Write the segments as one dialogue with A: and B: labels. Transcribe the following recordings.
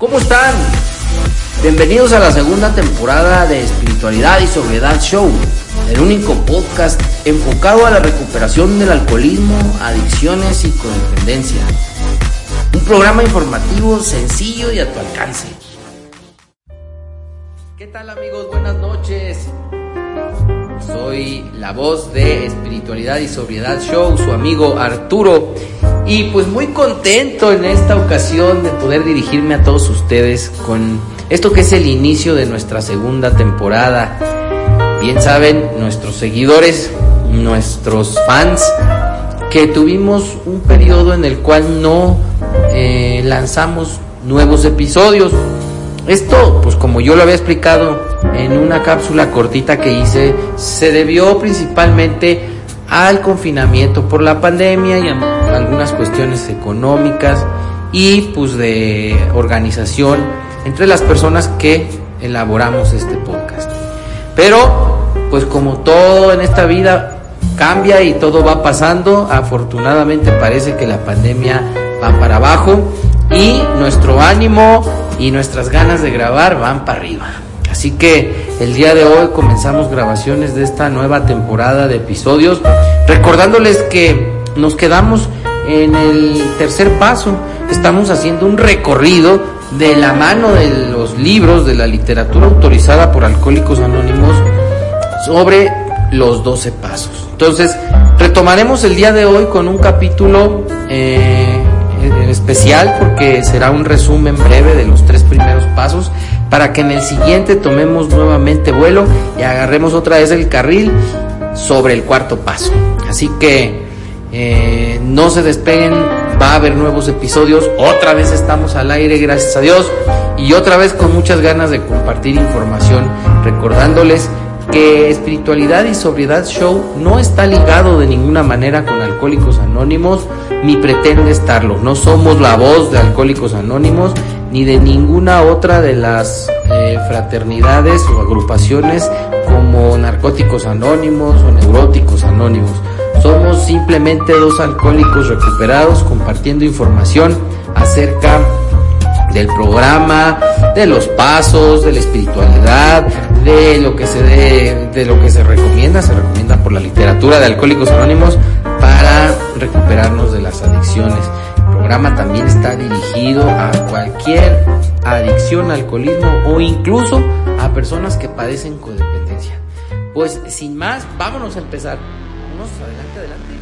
A: ¿Cómo están? Bienvenidos a la segunda temporada de Espiritualidad y Sobriedad Show, el único podcast enfocado a la recuperación del alcoholismo, adicciones y codependencia. Un programa informativo sencillo y a tu alcance. ¿Qué tal amigos? Buenas noches. Soy la voz de Espiritualidad y Sobriedad Show, su amigo Arturo. Y pues muy contento en esta ocasión de poder dirigirme a todos ustedes con esto que es el inicio de nuestra segunda temporada. Bien saben nuestros seguidores, nuestros fans, que tuvimos un periodo en el cual no eh, lanzamos nuevos episodios. Esto, pues como yo lo había explicado en una cápsula cortita que hice, se debió principalmente al confinamiento por la pandemia y a algunas cuestiones económicas y pues de organización entre las personas que elaboramos este podcast. Pero pues como todo en esta vida cambia y todo va pasando, afortunadamente parece que la pandemia va para abajo y nuestro ánimo y nuestras ganas de grabar van para arriba. Así que el día de hoy comenzamos grabaciones de esta nueva temporada de episodios, recordándoles que nos quedamos en el tercer paso, estamos haciendo un recorrido de la mano de los libros de la literatura autorizada por Alcohólicos Anónimos sobre los 12 pasos. Entonces, retomaremos el día de hoy con un capítulo eh, especial porque será un resumen breve de los tres primeros pasos para que en el siguiente tomemos nuevamente vuelo y agarremos otra vez el carril sobre el cuarto paso. Así que eh, no se despeguen, va a haber nuevos episodios, otra vez estamos al aire, gracias a Dios, y otra vez con muchas ganas de compartir información, recordándoles que espiritualidad y sobriedad show no está ligado de ninguna manera con Alcohólicos Anónimos, ni pretende estarlo. No somos la voz de Alcohólicos Anónimos, ni de ninguna otra de las eh, fraternidades o agrupaciones como Narcóticos Anónimos o Neuróticos Anónimos. Somos simplemente dos alcohólicos recuperados compartiendo información acerca del programa, de los pasos, de la espiritualidad, de lo que se de, lo que se recomienda, se recomienda por la literatura de Alcohólicos Anónimos para recuperarnos de las adicciones. Programa también está dirigido a cualquier adicción, alcoholismo o incluso a personas que padecen codependencia. Pues sin más, vámonos a empezar. Vámonos adelante, adelante.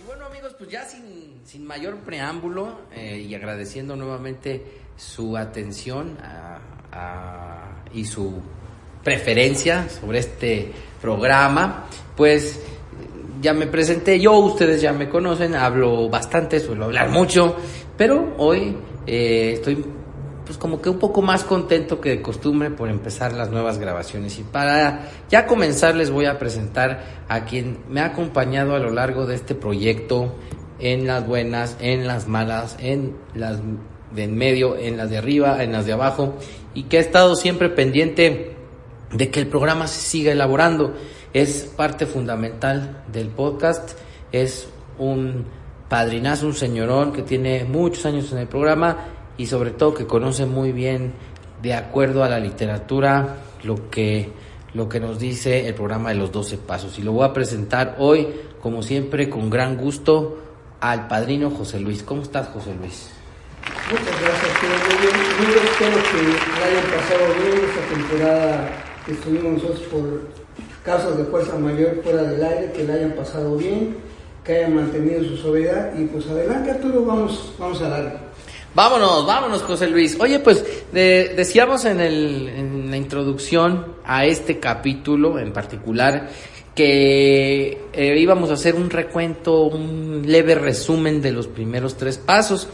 A: Y bueno amigos, pues ya sin, sin mayor preámbulo eh, y agradeciendo nuevamente su atención y su preferencia sobre este programa, pues ya me presenté yo, ustedes ya me conocen, hablo bastante, suelo hablar mucho, pero hoy eh, estoy pues como que un poco más contento que de costumbre por empezar las nuevas grabaciones y para ya comenzar les voy a presentar a quien me ha acompañado a lo largo de este proyecto en las buenas, en las malas, en las de en medio, en las de arriba, en las de abajo, y que ha estado siempre pendiente de que el programa se siga elaborando. Es parte fundamental del podcast, es un padrinazo, un señorón que tiene muchos años en el programa y sobre todo que conoce muy bien, de acuerdo a la literatura, lo que, lo que nos dice el programa de los 12 pasos. Y lo voy a presentar hoy, como siempre, con gran gusto al padrino José Luis. ¿Cómo estás, José Luis?
B: Muchas gracias, Muy bien, muy espero que hayan pasado bien esta temporada que estuvimos nosotros por causas de fuerza mayor fuera del aire, que la hayan pasado bien, que hayan mantenido su sobriedad y pues adelante Arturo, vamos, vamos a darle.
A: Vámonos, vámonos José Luis. Oye, pues decíamos en, el, en la introducción a este capítulo en particular que eh, íbamos a hacer un recuento, un leve resumen de los primeros tres pasos.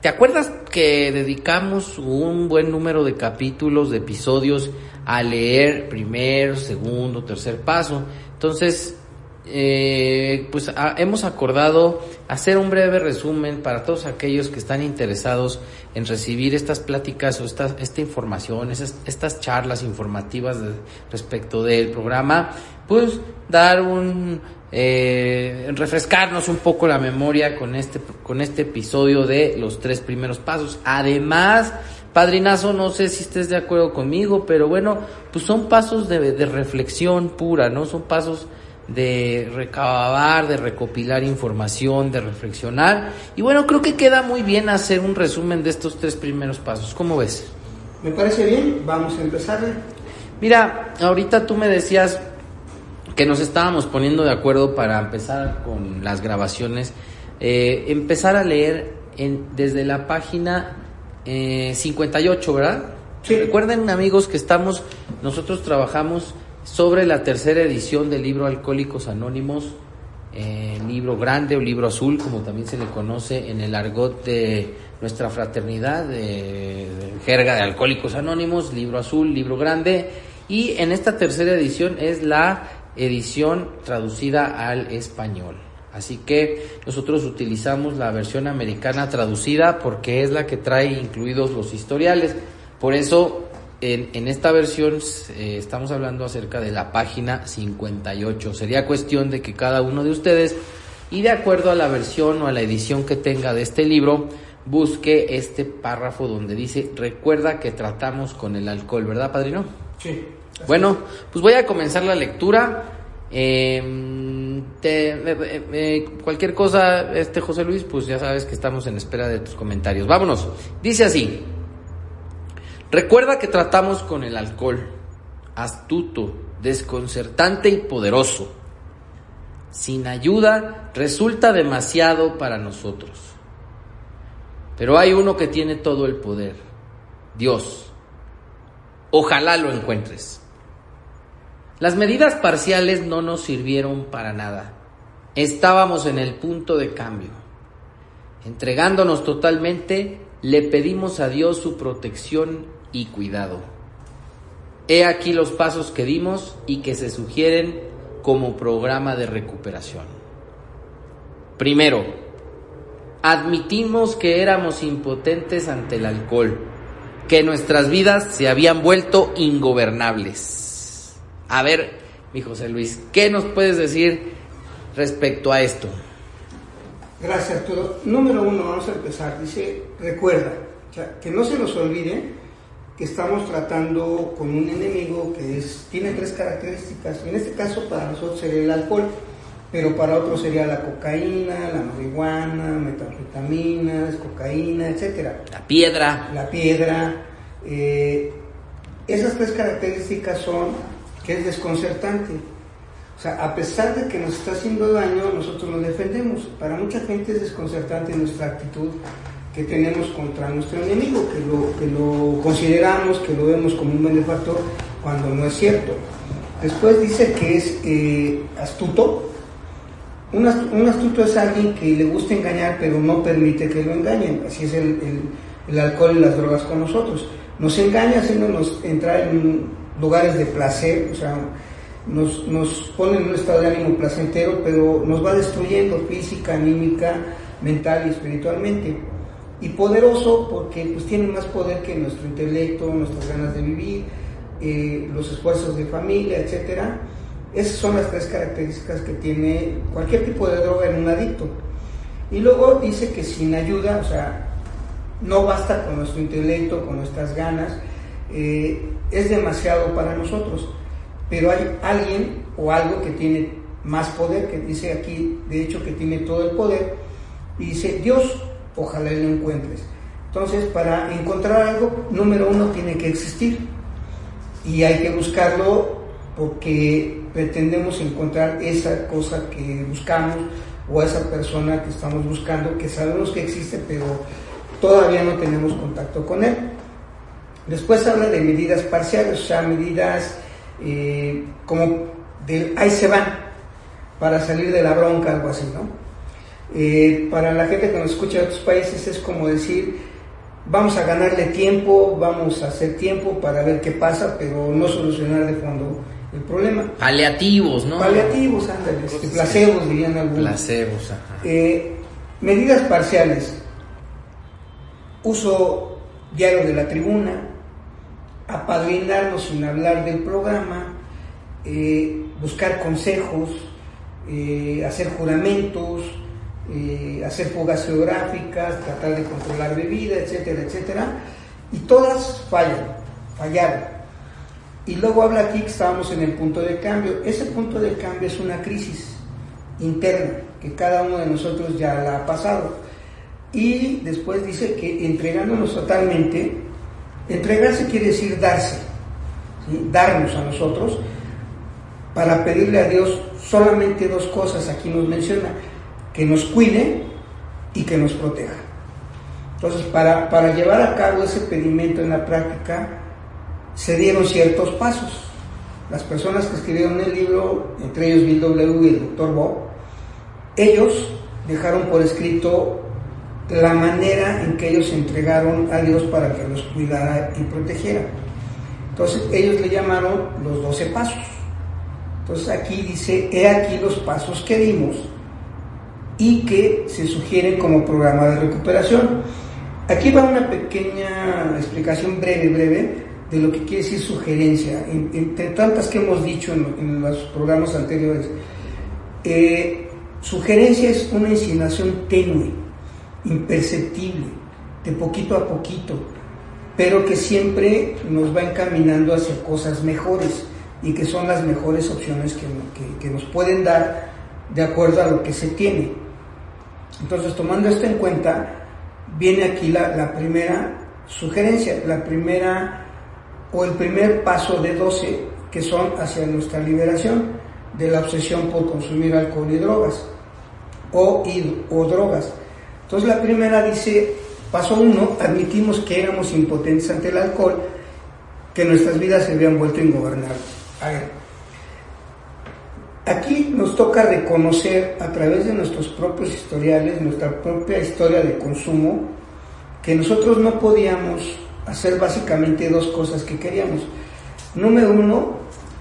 A: ¿Te acuerdas que dedicamos un buen número de capítulos, de episodios a leer primero, segundo, tercer paso? Entonces, eh, pues hemos acordado hacer un breve resumen para todos aquellos que están interesados en recibir estas pláticas o esta, esta información, estas charlas informativas respecto del programa, pues dar un eh, refrescarnos un poco la memoria con este, con este episodio de los tres primeros pasos. Además, padrinazo, no sé si estés de acuerdo conmigo, pero bueno, pues son pasos de, de reflexión pura, ¿no? Son pasos de recabar, de recopilar información, de reflexionar. Y bueno, creo que queda muy bien hacer un resumen de estos tres primeros pasos. ¿Cómo ves?
B: Me parece bien, vamos a empezar.
A: Mira, ahorita tú me decías que nos estábamos poniendo de acuerdo para empezar con las grabaciones, eh, empezar a leer en, desde la página eh, 58, ¿verdad?
B: Sí.
A: Recuerden amigos que estamos, nosotros trabajamos sobre la tercera edición del libro Alcohólicos Anónimos, eh, libro grande o libro azul, como también se le conoce en el argot de nuestra fraternidad, de, de jerga de Alcohólicos Anónimos, libro azul, libro grande, y en esta tercera edición es la edición traducida al español. Así que nosotros utilizamos la versión americana traducida porque es la que trae incluidos los historiales. Por eso en, esta versión eh, estamos hablando acerca de la página 58. Sería cuestión de que cada uno de ustedes, y de acuerdo a la versión o a la edición que tenga de este libro, busque este párrafo donde dice, recuerda que tratamos con el alcohol, ¿verdad, padrino?
B: Sí.
A: Bueno, pues voy a comenzar la lectura. Eh, te- eh, eh, cualquier cosa, este José Luis, pues ya sabes que estamos en espera de tus comentarios. Vámonos. Dice así. Recuerda que tratamos con el alcohol, astuto, desconcertante y poderoso. Sin ayuda resulta demasiado para nosotros. Pero hay uno que tiene todo el poder, Dios. Ojalá lo encuentres. Las medidas parciales no nos sirvieron para nada. Estábamos en el punto de cambio. Entregándonos totalmente, le pedimos a Dios su protección y cuidado. He aquí los pasos que dimos y que se sugieren como programa de recuperación. Primero, admitimos que éramos impotentes ante el alcohol, que nuestras vidas se habían vuelto ingobernables. A ver, mi José Luis, ¿qué nos puedes decir respecto a esto?
B: Gracias, Arturo. Número uno, vamos a empezar. Dice, recuerda, o sea, que no se nos olvide que estamos tratando con un enemigo que es, tiene tres características. En este caso para nosotros sería el alcohol, pero para otros sería la cocaína, la marihuana, metanfetaminas, cocaína, etcétera.
A: La piedra.
B: La piedra. eh, esas tres características son es desconcertante. O sea, a pesar de que nos está haciendo daño, nosotros nos defendemos. Para mucha gente es desconcertante nuestra actitud que tenemos contra nuestro enemigo, que lo, que lo consideramos, que lo vemos como un benefactor, cuando no es cierto. Después dice que es eh, astuto. Un, ast- un astuto es alguien que le gusta engañar, pero no permite que lo engañen. Así es el, el- el alcohol y las drogas con nosotros. Nos engaña haciéndonos entrar en lugares de placer, o sea, nos, nos pone en un estado de ánimo placentero, pero nos va destruyendo física, anímica, mental y espiritualmente. Y poderoso porque pues, tiene más poder que nuestro intelecto, nuestras ganas de vivir, eh, los esfuerzos de familia, etcétera. Esas son las tres características que tiene cualquier tipo de droga en un adicto. Y luego dice que sin ayuda, o sea, no basta con nuestro intelecto, con nuestras ganas, eh, es demasiado para nosotros. Pero hay alguien o algo que tiene más poder, que dice aquí, de hecho, que tiene todo el poder, y dice, Dios, ojalá lo encuentres. Entonces, para encontrar algo, número uno, tiene que existir. Y hay que buscarlo porque pretendemos encontrar esa cosa que buscamos o esa persona que estamos buscando, que sabemos que existe, pero todavía no tenemos contacto con él. Después habla de medidas parciales, o sea, medidas eh, como del ahí se van, para salir de la bronca, algo así, ¿no? Eh, para la gente que nos escucha de otros países es como decir, vamos a ganarle tiempo, vamos a hacer tiempo para ver qué pasa, pero no solucionar de fondo el problema.
A: Paliativos, ¿no?
B: Paliativos, ándale, este, placebos dirían algunos.
A: Placebos, ajá.
B: Eh, medidas parciales. Uso diario de la tribuna, apadrinarnos sin hablar del programa, eh, buscar consejos, eh, hacer juramentos, eh, hacer fugas geográficas, tratar de controlar bebida, etcétera, etcétera, y todas fallan, fallaron. Y luego habla aquí que estábamos en el punto de cambio. Ese punto de cambio es una crisis interna que cada uno de nosotros ya la ha pasado. Y después dice que entregándonos totalmente, entregarse quiere decir darse, darnos a nosotros, para pedirle a Dios solamente dos cosas, aquí nos menciona, que nos cuide y que nos proteja. Entonces, para, para llevar a cabo ese pedimento en la práctica, se dieron ciertos pasos. Las personas que escribieron el libro, entre ellos Bill W. y el doctor Bob, ellos dejaron por escrito la manera en que ellos se entregaron a Dios para que los cuidara y protegiera. Entonces ellos le llamaron los doce pasos. Entonces aquí dice, he aquí los pasos que dimos y que se sugieren como programa de recuperación. Aquí va una pequeña explicación breve, breve, de lo que quiere decir sugerencia, entre tantas que hemos dicho en, los programas anteriores. Eh, sugerencia es una insinuación tenue, imperceptible, de poquito a poquito, pero que siempre nos va encaminando hacia cosas mejores y que son las mejores opciones que, nos pueden dar de acuerdo a lo que se tiene. Entonces, tomando esto en cuenta, viene aquí la, la primera sugerencia, la primera o el primer paso de 12 que son hacia nuestra liberación de la obsesión por consumir alcohol y drogas o, o drogas. Entonces la primera dice, paso uno, admitimos que éramos impotentes ante el alcohol, que nuestras vidas se habían vuelto ingobernables. A ver, aquí nos toca reconocer a través de nuestros propios historiales, nuestra propia historia de consumo, que nosotros no podíamos hacer básicamente dos cosas que queríamos. Número uno,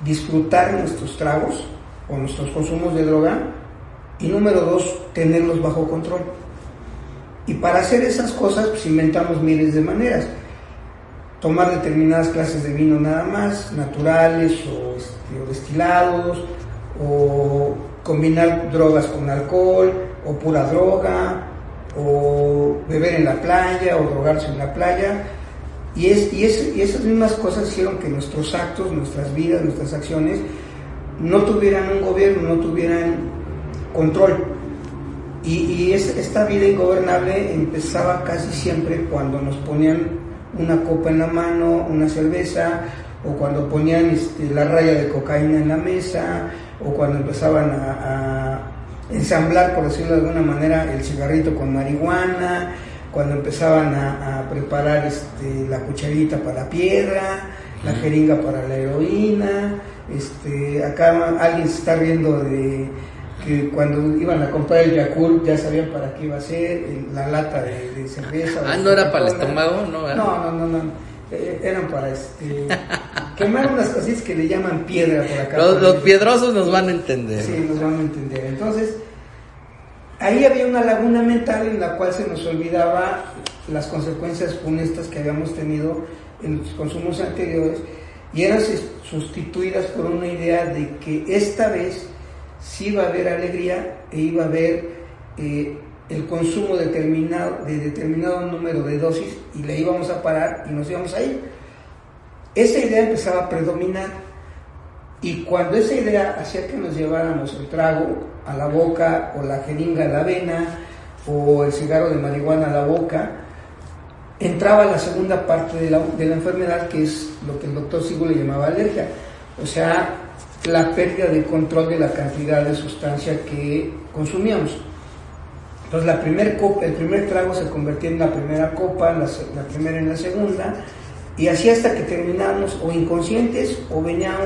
B: disfrutar nuestros tragos o nuestros consumos de droga. Y número dos, tenerlos bajo control. Y para hacer esas cosas, pues inventamos miles de maneras tomar determinadas clases de vino nada más, naturales o, este, destilados, o combinar drogas con alcohol, o pura droga, o beber en la playa, o drogarse en la playa. Y, es, y, esas mismas cosas hicieron que nuestros actos, nuestras vidas, nuestras acciones no tuvieran un gobierno, no tuvieran control. Y, y esta vida ingobernable empezaba casi siempre cuando nos ponían una copa en la mano, una cerveza, o cuando ponían este, la raya de cocaína en la mesa, o cuando empezaban a, ensamblar, por decirlo de alguna manera, el cigarrito con marihuana, cuando empezaban a, preparar este, la cucharita para la piedra, la jeringa para la heroína, este, acá alguien se está riendo de que cuando iban a comprar el Yakult ya sabían para qué iba a ser, la lata de, cerveza.
A: Ah, no era para el estómago, no,
B: no, no, no, eh, eran para este, quemar unas cositas que le llaman piedra por acá.
A: Los, piedrosos nos van a entender.
B: Sí, nos van a entender. Entonces, ahí había una laguna mental en la cual se nos olvidaba las consecuencias funestas que habíamos tenido en los consumos anteriores y eran sustituidas por una idea de que esta vez sí iba a haber alegría e iba a haber eh, el consumo determinado, de determinado número de dosis y le íbamos a parar y nos íbamos a ir. Esa idea empezaba a predominar y cuando esa idea hacía que nos lleváramos el trago a la boca o la jeringa a la vena o el cigarro de marihuana a la boca, entraba la segunda parte de la, de la enfermedad que es lo que el doctor Sigo le llamaba alergia. O sea, la pérdida de control de la cantidad de sustancia que consumíamos. Entonces la copa, el primer trago se convertía en la primera copa, la, primera en la segunda, y así hasta que terminamos o inconscientes o venía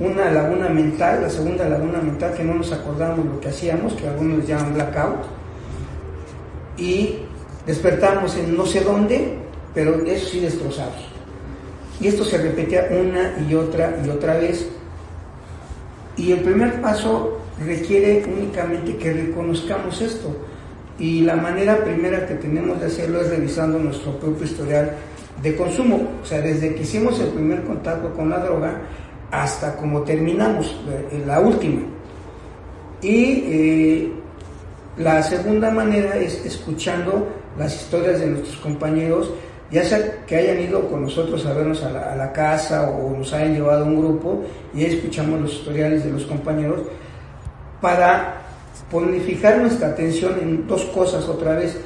B: una laguna mental, la segunda laguna mental que no nos acordábamos lo que hacíamos, que algunos llaman blackout, y despertamos en no sé dónde, pero eso sí destrozados. Y esto se repetía una y otra y otra vez y el primer paso requiere únicamente que reconozcamos esto. Y la manera primera que tenemos de hacerlo es revisando nuestro propio historial de consumo. O sea, desde que hicimos el primer contacto con la droga hasta como terminamos, la última. Y eh, la segunda manera es escuchando las historias de nuestros compañeros, ya sea que hayan ido con nosotros a vernos a la, casa o nos hayan llevado a un grupo y escuchamos los historiales de los compañeros para ponificar nuestra atención en dos cosas otra vez,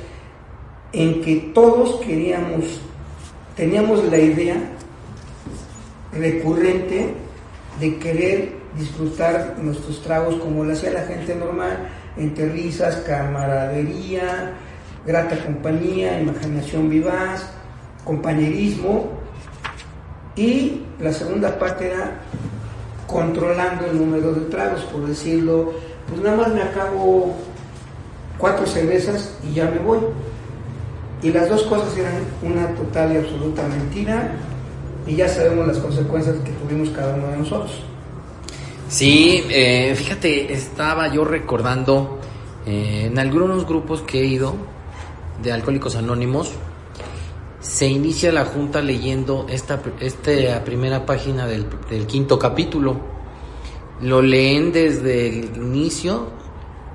B: en que todos queríamos, teníamos la idea recurrente de querer disfrutar nuestros tragos como lo hacía la gente normal, entre risas, camaradería, grata compañía, imaginación vivaz, compañerismo. Y la segunda parte era controlando el número de tragos, por decirlo, pues nada más me acabo cuatro cervezas y ya me voy. Y las dos cosas eran una total y absoluta mentira y ya sabemos las consecuencias que tuvimos cada uno de nosotros.
A: Sí, eh, fíjate, estaba yo recordando eh, en algunos grupos que he ido de Alcohólicos Anónimos, se inicia la junta leyendo esta, esta primera página del, del quinto capítulo. Lo leen desde el inicio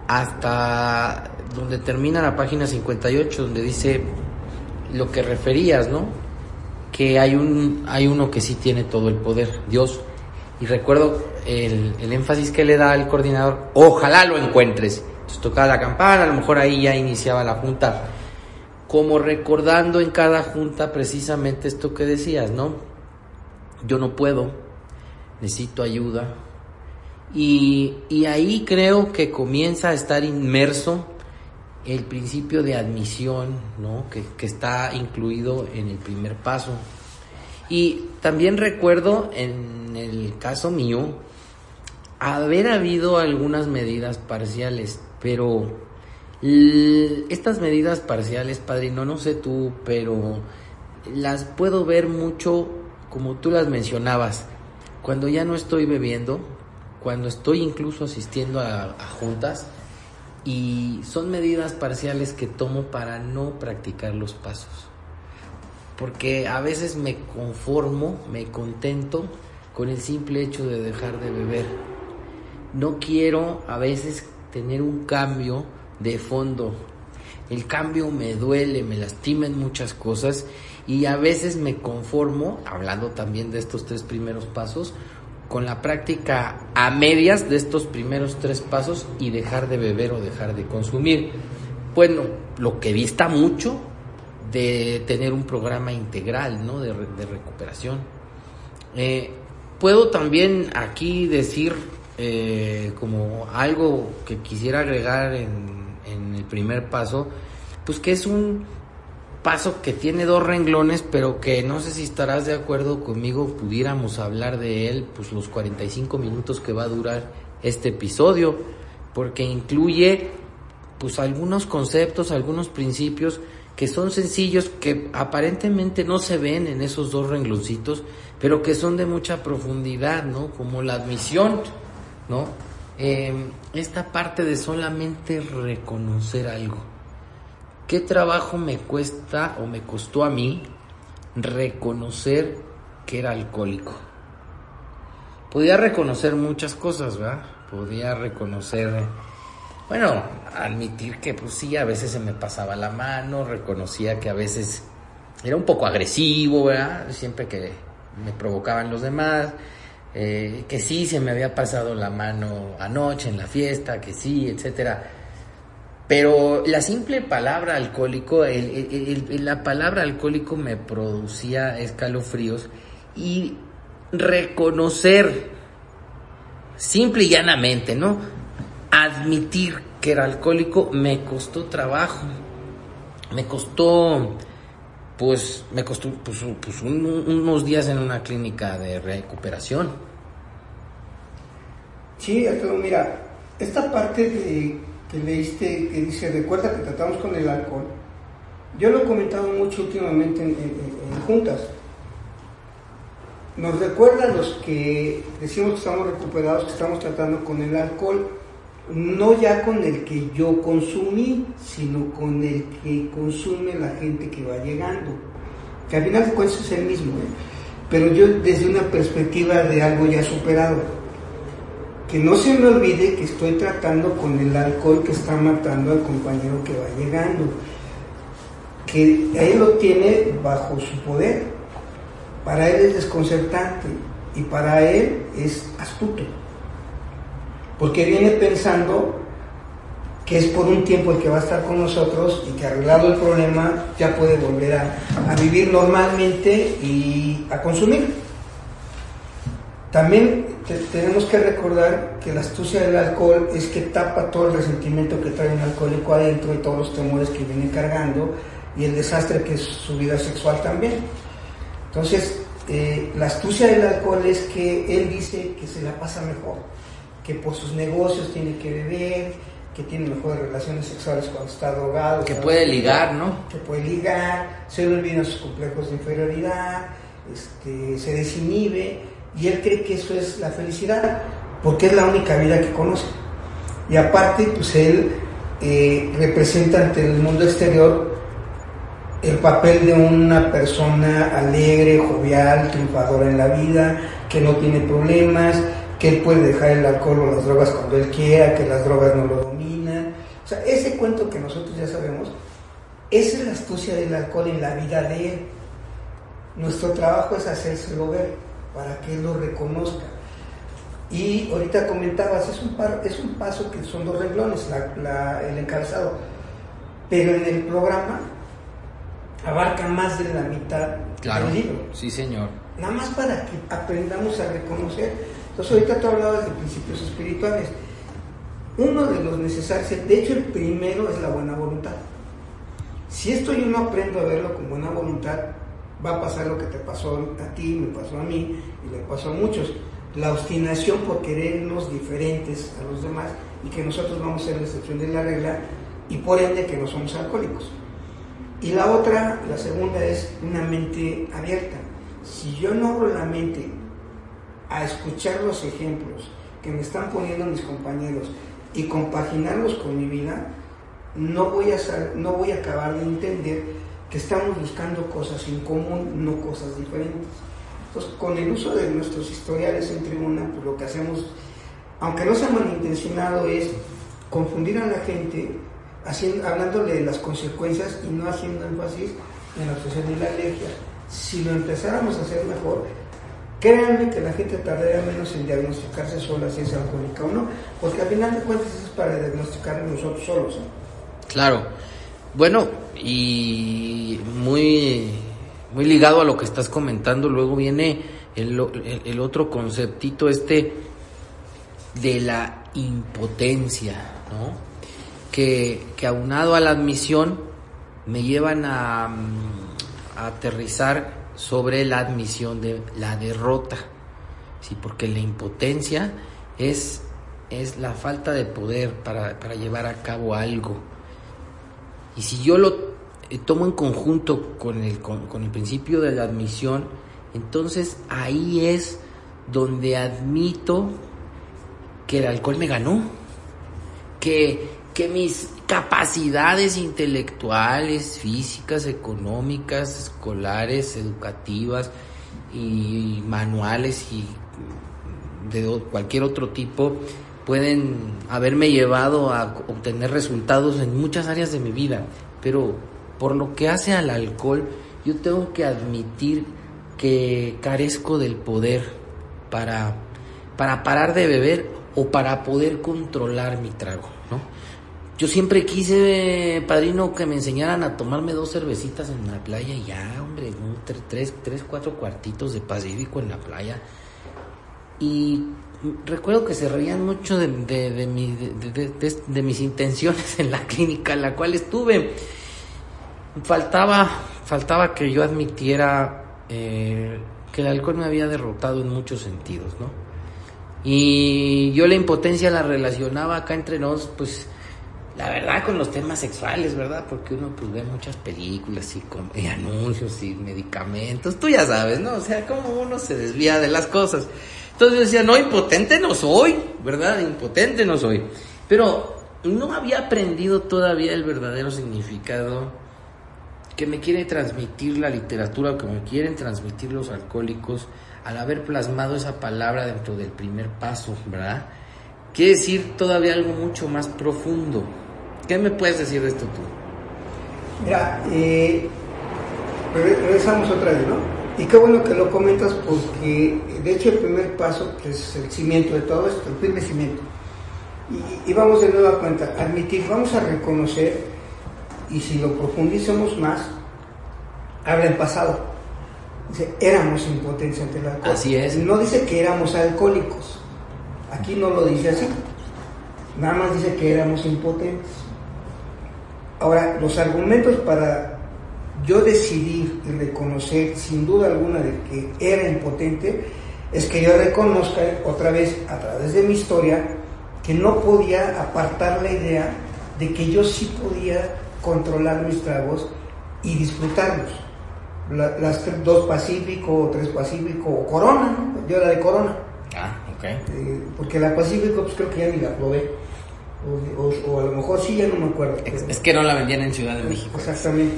A: hasta donde termina la página 58, donde dice lo que referías, ¿no? Que hay, un, hay uno que sí tiene todo el poder, Dios. Y recuerdo el, el énfasis que le da el coordinador, ojalá lo encuentres. Entonces tocaba la campana, a lo mejor ahí ya iniciaba la junta como recordando en cada junta precisamente esto que decías, ¿no? Yo no puedo, necesito ayuda. Y, y, ahí creo que comienza a estar inmerso el principio de admisión, ¿no? Que, que está incluido en el primer paso. Y también recuerdo en el caso mío haber habido algunas medidas parciales, pero estas medidas parciales, padrino, no sé tú, pero las puedo ver mucho como tú las mencionabas. Cuando ya no estoy bebiendo, cuando estoy incluso asistiendo a, a juntas, y son medidas parciales que tomo para no practicar los pasos. Porque a veces me conformo, me contento con el simple hecho de dejar de beber. No quiero a veces tener un cambio de fondo. El cambio me duele, me lastima en muchas cosas y a veces me conformo, hablando también de estos tres primeros pasos, con la práctica a medias de estos primeros tres pasos y dejar de beber o dejar de consumir. Bueno, lo que dista mucho de tener un programa integral ¿no? de, recuperación. Eh, puedo también aquí decir eh, como algo que quisiera agregar en, en el primer paso, pues que es un paso que tiene dos renglones, pero que no sé si estarás de acuerdo conmigo, pudiéramos hablar de él, pues los 45 minutos que va a durar este episodio, porque incluye pues algunos conceptos, algunos principios que son sencillos, que aparentemente no se ven en esos dos rengloncitos, pero que son de mucha profundidad, ¿no? Como la admisión, ¿no? Eh, esta parte de solamente reconocer algo. ¿Qué trabajo me cuesta o me costó a mí reconocer que era alcohólico? Podía reconocer muchas cosas, ¿verdad? Podía reconocer, bueno, admitir que pues sí, a veces se me pasaba la mano, reconocía que a veces era un poco agresivo, ¿verdad? Siempre que me provocaban los demás, eh, que sí se me había pasado la mano anoche en la fiesta, que sí, etcétera. Pero la simple palabra alcohólico, la palabra alcohólico me producía escalofríos y reconocer, simple y llanamente, ¿no? Admitir que era alcohólico me costó trabajo, me costó, pues, me costó pues, pues un, unos días en una clínica de recuperación.
B: Sí, Arturo, mira, esta parte que leíste que dice, recuerda que tratamos con el alcohol, yo lo he comentado mucho últimamente en, en, en juntas. Nos recuerda a los que decimos que estamos recuperados, que estamos tratando con el alcohol, no ya con el que yo consumí, sino con el que consume la gente que va llegando. Que al final de cuentas es el mismo, ¿eh? pero yo desde una perspectiva de algo ya superado. Que no se me olvide que estoy tratando con el alcohol que está matando al compañero que va llegando, que él lo tiene bajo su poder. Para él es desconcertante y para él es astuto, porque viene pensando que es por un tiempo el que va a estar con nosotros y que arreglado el problema ya puede volver a, a vivir normalmente y a consumir. También tenemos que recordar que la astucia del alcohol es que tapa todo el resentimiento que trae un alcohólico adentro y todos los temores que viene cargando y el desastre que es su vida sexual también. Entonces, eh, la astucia del alcohol es que él dice que se la pasa mejor, que por sus negocios tiene que beber, que tiene mejores relaciones sexuales cuando está drogado.
A: Que puede ligar, ¿no?
B: Que puede ligar, se le olvidan sus complejos de inferioridad, este, se desinhibe y él cree que eso es la felicidad, porque es la única vida que conoce. Y aparte, pues él eh, representa ante el mundo exterior el papel de una persona alegre, jovial, triunfadora en la vida, que no tiene problemas, que él puede dejar el alcohol o las drogas cuando él quiera, que las drogas no lo dominan. O sea, ese cuento que nosotros ya sabemos, esa es la astucia del alcohol en la vida de él. Nuestro trabajo es hacérselo ver para que lo reconozca. Y ahorita comentabas, es un, par, es un paso que son dos renglones, el encabezado, pero en el programa abarca más de la mitad
A: del libro. Sí, señor.
B: Nada más para que aprendamos a reconocer. Entonces, ahorita tú hablabas de principios espirituales. Uno de los necesarios, de hecho, el primero es la buena voluntad. Si esto yo no aprendo a verlo con buena voluntad, va a pasar lo que te pasó a ti, me pasó a mí y le pasó a muchos. La obstinación por querernos diferentes a los demás y que nosotros vamos a ser la excepción de la regla y por ende que no somos alcohólicos. Y la otra, la segunda es una mente abierta. Si yo no abro la mente a escuchar los ejemplos que me están poniendo mis compañeros y compaginarlos con mi vida, no voy a, no voy a acabar de entender que estamos buscando cosas en común, no cosas diferentes. Entonces, con el uso de nuestros historiales en tribuna, pues lo que hacemos, aunque no sea malintencionado, es confundir a la gente, hablándole de las consecuencias y no haciendo énfasis en la obsesión y la alergia. Si lo empezáramos a hacer mejor, créanme que la gente tardaría menos en diagnosticarse sola si es alcohólica o no, porque al final de cuentas es para diagnosticarnos nosotros solos.
A: Claro. Bueno, y muy, muy ligado a lo que estás comentando, luego viene el, otro conceptito este de la impotencia, ¿no? Que, aunado a la admisión me llevan a, mm, a, aterrizar sobre la admisión de la derrota, ¿sí? Porque la impotencia es, es la falta de poder para, para llevar a cabo algo y si yo lo tomo en conjunto con el, con, el principio de la admisión, entonces ahí es donde admito que el alcohol me ganó, que, que mis capacidades intelectuales, físicas, económicas, escolares, educativas y manuales y de cualquier otro tipo pueden haberme llevado a obtener resultados en muchas áreas de mi vida, pero por lo que hace al alcohol, yo tengo que admitir que carezco del poder para, para parar de beber o para poder controlar mi trago, ¿no? Yo siempre quise, padrino, que me enseñaran a tomarme dos cervecitas en la playa y ya, hombre, tres, tres, cuatro cuartitos de pacífico en la playa. Y recuerdo que se reían mucho de, de, mis intenciones en la clínica en la cual estuve. Faltaba, faltaba que yo admitiera eh, que el alcohol me había derrotado en muchos sentidos, ¿no? Y yo la impotencia la relacionaba acá entre nosotros, pues, la verdad, con los temas sexuales, ¿verdad? Porque uno pues ve muchas películas y, con, anuncios y medicamentos, tú ya sabes, ¿no? O sea, cómo uno se desvía de las cosas. Entonces yo decía, no, impotente no soy, ¿verdad? Impotente no soy. Pero no había aprendido todavía el verdadero significado que me quiere transmitir la literatura, o que me quieren transmitir los alcohólicos al haber plasmado esa palabra dentro del primer paso, ¿verdad? quiere decir todavía algo mucho más profundo. ¿Qué me puedes decir de esto tú?
B: Mira, eh, regresamos otra vez, ¿no? Y qué bueno que lo comentas porque de hecho el primer paso, que es el cimiento de todo esto, el primer cimiento. Y, vamos de nuevo a cuenta, admitir, vamos a reconocer, y si lo profundizamos más, habla en pasado. Dice, éramos impotentes ante el alcohol.
A: Así es.
B: No dice que éramos alcohólicos. Aquí no lo dice así. Nada más dice que éramos impotentes. Ahora, los argumentos para yo decidir y reconocer sin duda alguna de que era impotente es que yo reconozca otra vez a través de mi historia que no podía apartar la idea de que yo sí podía controlar mis tragos y disfrutarlos. las dos Pacífico, tres Pacífico, o Corona, ¿no? yo era de Corona.
A: Ah, ok.
B: Eh, porque la Pacífico, pues creo que ya ni la probé. O, a lo mejor sí, ya no me acuerdo.
A: Es, que no la vendían en Ciudad de México.
B: Exactamente.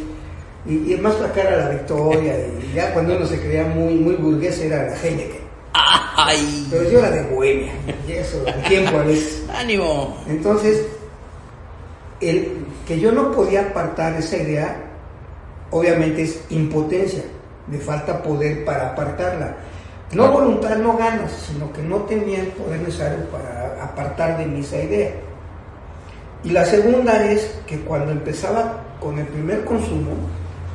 B: Y, más para acá era la Victoria, y ya cuando uno se creía muy, muy burgués era la Heineken.
A: Ay.
B: Pero yo era de Bohemia, y eso, de tiempo a veces.
A: ¡Ánimo!
B: Entonces, el que yo no podía apartar esa idea, obviamente es impotencia, me falta poder para apartarla. No voluntad, no ganas, sino que no tenía el poder necesario para apartar de mí esa idea. Y la segunda es que cuando empezaba con el primer consumo,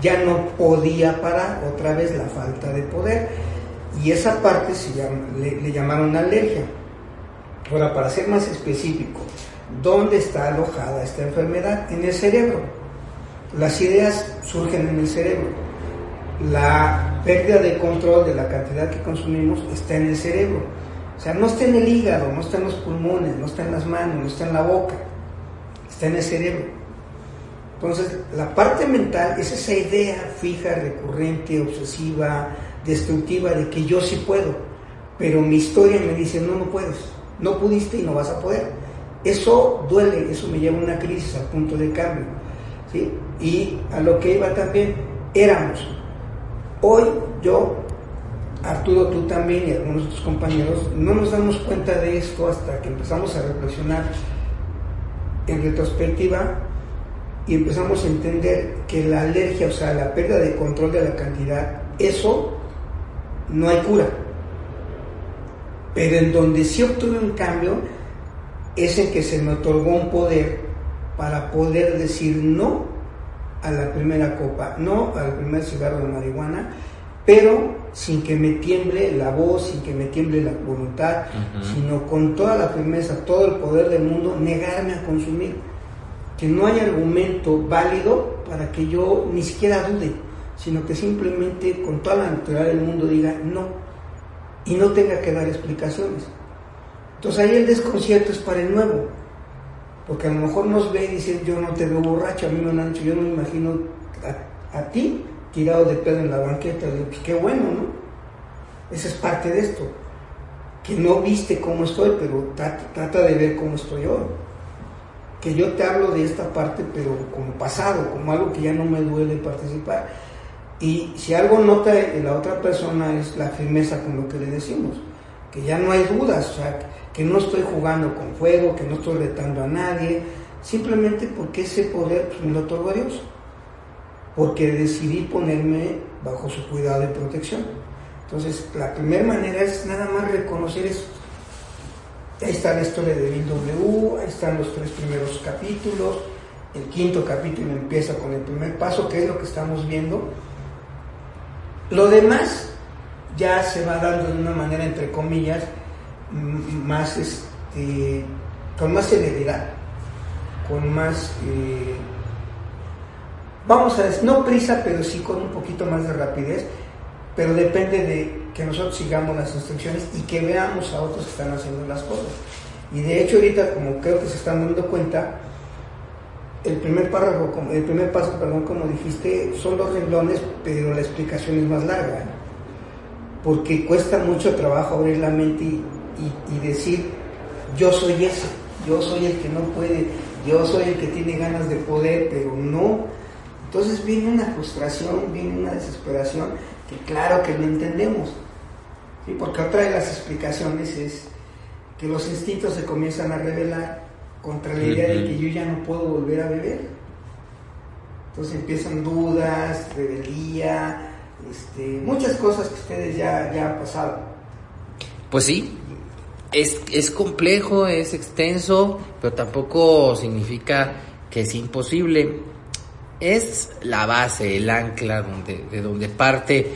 B: ya no podía parar, otra vez la falta de poder. Y esa parte se le, llamaron alergia. Ahora, para ser más específico, ¿dónde está alojada esta enfermedad? En el cerebro. Las ideas surgen en el cerebro. La pérdida de control de la cantidad que consumimos está en el cerebro. O sea, no está en el hígado, no está en los pulmones, no está en las manos, no está en la boca, está en el cerebro. Entonces, la parte mental es esa idea fija, recurrente, obsesiva, destructiva de que yo sí puedo, pero mi historia me dice, no, no puedes, no pudiste y no vas a poder. Eso duele, eso me lleva a una crisis, a punto de cambio. ¿sí? Y a lo que iba también, éramos. Hoy yo, Arturo, tú también y algunos de tus compañeros, no nos damos cuenta de esto hasta que empezamos a reflexionar en retrospectiva y empezamos a entender que la alergia, o sea, la pérdida de control de la cantidad, eso no hay cura. Pero en donde sí obtuve un cambio es en que se me otorgó un poder para poder decir no a la primera copa, no al primer cigarro de marihuana, pero sin que me tiemble la voz, sin que me tiemble la voluntad, sino con toda la firmeza, todo el poder del mundo, negarme a consumir que no hay argumento válido para que yo ni siquiera dude, sino que simplemente con toda la naturaleza del mundo diga no y no tenga que dar explicaciones. Entonces ahí el desconcierto es para el nuevo, porque a lo mejor nos ve y dice yo no te veo borracho, a mí me han dicho, yo no me imagino a, ti tirado de pedo en la banqueta, digo, pues qué bueno, ¿no? Esa es parte de esto, que no viste cómo estoy, pero trata de ver cómo estoy hoy que yo te hablo de esta parte, pero como pasado, como algo que ya no me duele participar. Y si algo nota la otra persona es la firmeza con lo que le decimos, que ya no hay dudas, o sea, que no estoy jugando con fuego, que no estoy retando a nadie, simplemente porque ese poder pues, me lo otorgó Dios, porque decidí ponerme bajo su cuidado y protección. Entonces, la primera manera es nada más reconocer eso Ahí está la historia de Bill W, ahí están los tres primeros capítulos. El quinto capítulo empieza con el primer paso, que es lo que estamos viendo. Lo demás ya se va dando de una manera, entre comillas, más este, con más celeridad, con más, eh, vamos a decir, no prisa, pero sí con un poquito más de rapidez, pero depende de que nosotros sigamos las instrucciones y que veamos a otros que están haciendo las cosas. Y de hecho ahorita, como creo que se están dando cuenta, el primer párrafo, el primer paso, perdón, como dijiste, son dos renglones, pero la explicación es más larga, porque cuesta mucho trabajo abrir la mente y, y decir, yo soy ese, yo soy el que no puede, yo soy el que tiene ganas de poder, pero no. Entonces viene una frustración, viene una desesperación, que claro que lo entendemos, porque otra de las explicaciones es que los instintos se comienzan a revelar contra la idea de que yo ya no puedo volver a beber. Entonces empiezan dudas, rebeldía, este, muchas cosas que ustedes ya, ya han pasado.
A: Pues sí, es, es complejo, es extenso, pero tampoco significa que es imposible. Es la base, el ancla donde, de donde parte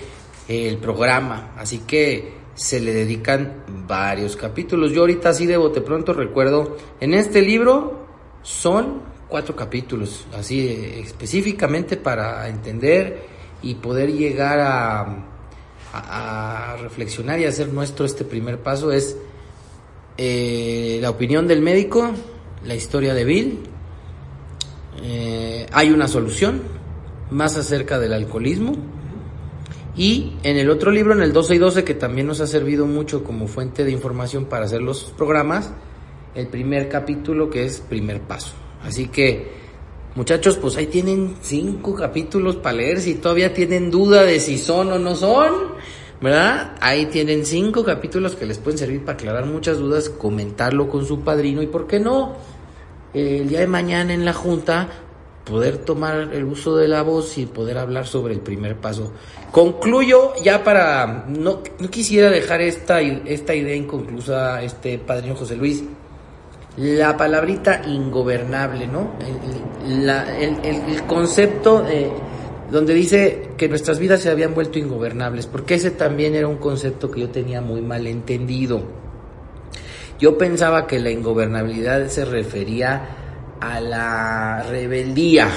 A: el programa. Así que se le dedican varios capítulos. Yo ahorita así de bote pronto recuerdo, en este libro son cuatro capítulos, así específicamente para entender y poder llegar a, a, reflexionar y hacer nuestro este primer paso es eh, la opinión del médico, la historia de Bill, eh, hay una solución más acerca del alcoholismo, y en el otro libro, en el 12 y 12, que también nos ha servido mucho como fuente de información para hacer los programas, el primer capítulo que es primer paso. Así que, muchachos, pues ahí tienen cinco capítulos para leer. Si todavía tienen duda de si son o no son, ¿verdad? Ahí tienen cinco capítulos que les pueden servir para aclarar muchas dudas, comentarlo con su padrino y, ¿por qué no? El día de mañana en la junta poder tomar el uso de la voz y poder hablar sobre el primer paso. Concluyo ya para, no, no quisiera dejar esta, esta idea inconclusa, este padrino José Luis, la palabrita ingobernable, ¿no? El, el, concepto donde dice que nuestras vidas se habían vuelto ingobernables, porque ese también era un concepto que yo tenía muy mal entendido. Yo pensaba que la ingobernabilidad se refería a la rebeldía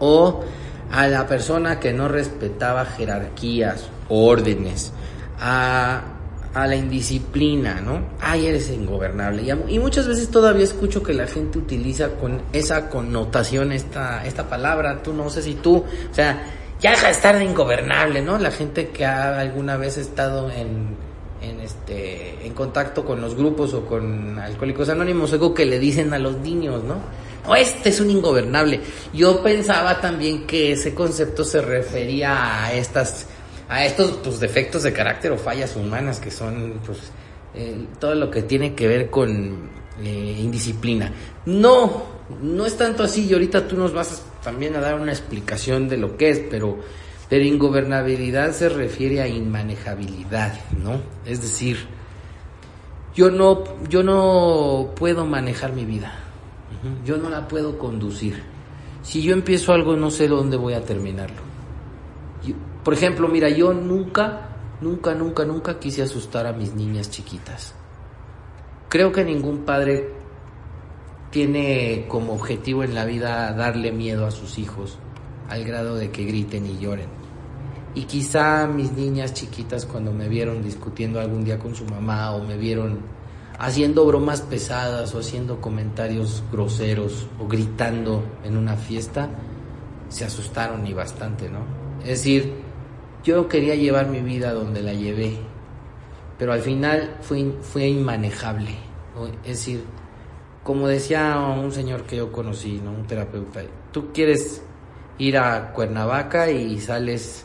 A: o a la persona que no respetaba jerarquías, órdenes, a, a la indisciplina, ¿no? Ay, eres ingobernable. Y, muchas veces todavía escucho que la gente utiliza con esa connotación esta, esta palabra, tú no sé si tú, o sea, ya deja de estar de ingobernable, ¿no? La gente que ha alguna vez estado en, en este en contacto con los grupos o con alcohólicos anónimos, algo que le dicen a los niños, ¿no? O este es un ingobernable. Yo pensaba también que ese concepto se refería a estas a estos pues, defectos de carácter o fallas humanas que son pues eh, todo lo que tiene que ver con eh, indisciplina. No, no es tanto así y ahorita tú nos vas también a dar una explicación de lo que es, pero pero ingobernabilidad se refiere a inmanejabilidad, ¿no? Es decir, yo no, yo no puedo manejar mi vida, yo no la puedo conducir. Si yo empiezo algo no sé dónde voy a terminarlo. Por ejemplo, mira, yo nunca, nunca, nunca, nunca quise asustar a mis niñas chiquitas. Creo que ningún padre tiene como objetivo en la vida darle miedo a sus hijos al grado de que griten y lloren. Y quizá mis niñas chiquitas cuando me vieron discutiendo algún día con su mamá o me vieron haciendo bromas pesadas o haciendo comentarios groseros o gritando en una fiesta, se asustaron y bastante, ¿no? Es decir, yo quería llevar mi vida donde la llevé, pero al final fue, fue inmanejable. Es decir, como decía un señor que yo conocí, ¿no? un terapeuta, tú quieres ir a Cuernavaca y sales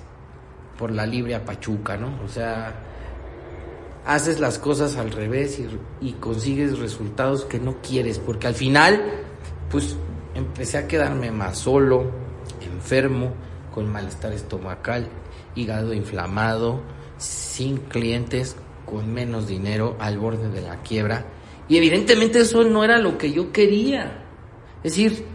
A: por la libre a Pachuca, ¿no? O sea, haces las cosas al revés y, y, consigues resultados que no quieres, porque al final, pues empecé a quedarme más solo, enfermo, con malestar estomacal, hígado inflamado, sin clientes, con menos dinero, al borde de la quiebra. Y evidentemente eso no era lo que yo quería. Es decir,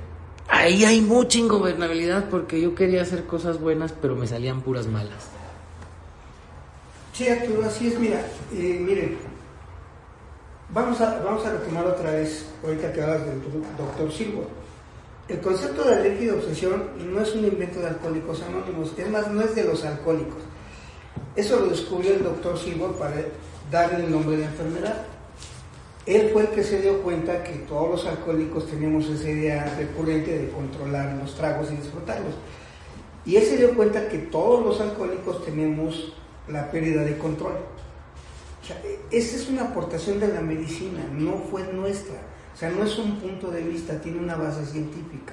A: ahí hay mucha ingobernabilidad porque yo quería hacer cosas buenas, pero me salían puras malas.
B: Sí, Arturo, así es. Mira, eh, miren, vamos a, vamos a retomar otra vez, ahorita que hablas del doctor Silva. El concepto de alergia y de obsesión no es un invento de alcohólicos anónimos, es más, no es de los alcohólicos. Eso lo descubrió el doctor Silva para darle el nombre de enfermedad él fue el que se dio cuenta que todos los alcohólicos teníamos esa idea recurrente de controlar los tragos y disfrutarlos. Y él se dio cuenta que todos los alcohólicos tenemos la pérdida de control. O sea, esta es una aportación de la medicina, no fue nuestra. O sea, no es un punto de vista, tiene una base científica.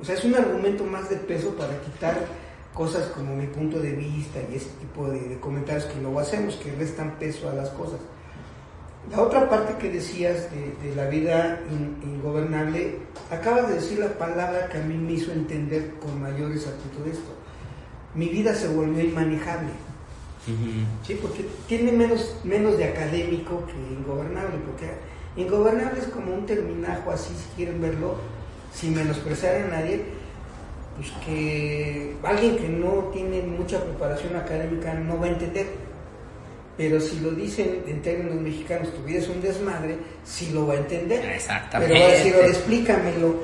B: O sea, es un argumento más de peso para quitar cosas como mi punto de vista y ese tipo de, de comentarios que luego hacemos, que restan peso a las cosas. La otra parte que decías de, la vida ingobernable, acabas de decir la palabra que a mí me hizo entender con mayor exactitud esto. Mi vida se volvió inmanejable. Sí, porque tiene menos, menos de académico que ingobernable, porque ingobernable es como un terminajo así, si quieren verlo, sin menospreciar a nadie, pues que alguien que no tiene mucha preparación académica no va a entender. Pero si lo dicen en términos mexicanos, tu vida es un desmadre, sí lo va a entender.
A: Exactamente.
B: Pero va a decir, explícamelo.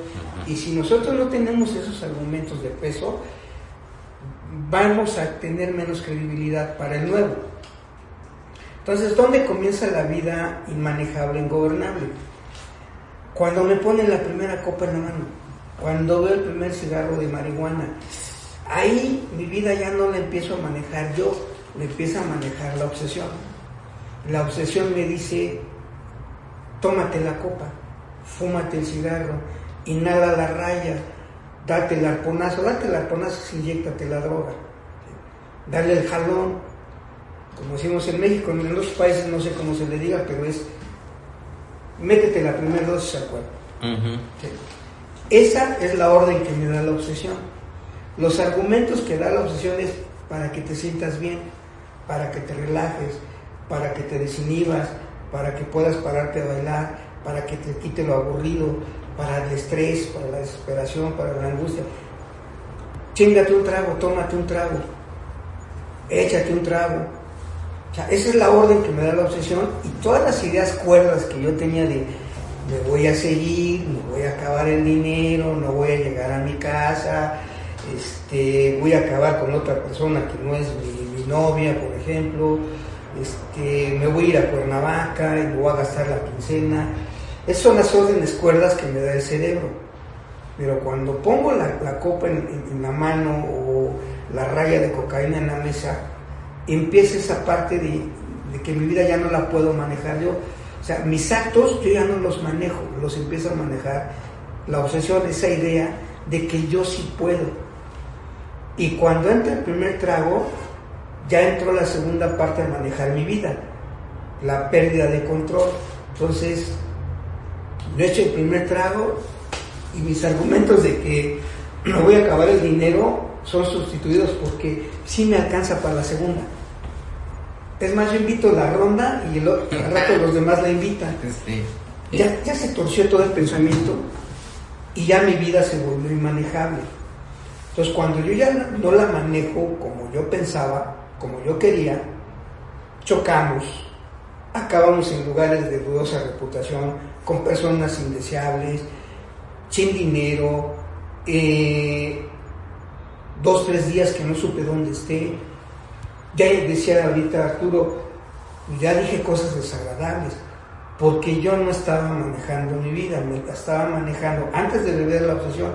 B: Y si nosotros no tenemos esos argumentos de peso, vamos a tener menos credibilidad para el nuevo. Entonces, ¿dónde comienza la vida inmanejable, ingobernable? Cuando me ponen la primera copa en la mano, cuando veo el primer cigarro de marihuana, ahí mi vida ya no la empiezo a manejar yo, le empieza a manejar la obsesión. La obsesión me dice, tómate la copa, fúmate el cigarro, inhala la raya, date el arponazo, date el arponazo, inyectate la droga, dale el jalón, como decimos en México, en otros países no sé cómo se le diga, pero es métete la primera dosis al cuerpo. Esa es la orden que me da la obsesión. Los argumentos que da la obsesión es para que te sientas bien, para que te relajes, para que te desinhibas, para que puedas pararte a bailar, para que te quite lo aburrido, para el estrés, para la desesperación, para la angustia. Chingate un trago, tómate un trago, échate un trago. O sea, esa es la orden que me da la obsesión y todas las ideas cuerdas que yo tenía de me voy a seguir, me voy a acabar el dinero, no voy a llegar a mi casa, este, voy a acabar con otra persona que no es mi, novia, por ejemplo, este, me voy a ir a Cuernavaca y me voy a gastar la quincena esas son las órdenes cuerdas que me da el cerebro. Pero cuando pongo la, copa en, la mano o la raya de cocaína en la mesa, empieza esa parte de, que mi vida ya no la puedo manejar yo. O sea, mis actos yo ya no los manejo, los empiezo a manejar la obsesión, esa idea de que yo sí puedo. Y cuando entra el primer trago, ya entró la segunda parte a manejar mi vida, la pérdida de control. Entonces, yo hecho el primer trago y mis argumentos de que no voy a acabar el dinero son sustituidos porque sí me alcanza para la segunda. Es más, yo invito la ronda y el, al rato los demás la invitan. Ya, ya se torció todo el pensamiento y ya mi vida se volvió inmanejable. Entonces, cuando yo ya no la manejo como yo pensaba, como yo quería, chocamos, acabamos en lugares de dudosa reputación, con personas indeseables, sin dinero, eh, dos, tres días que no supe dónde esté. Ya decía ahorita Arturo, ya dije cosas desagradables, porque yo no estaba manejando mi vida, me la estaba manejando antes de beber la obsesión,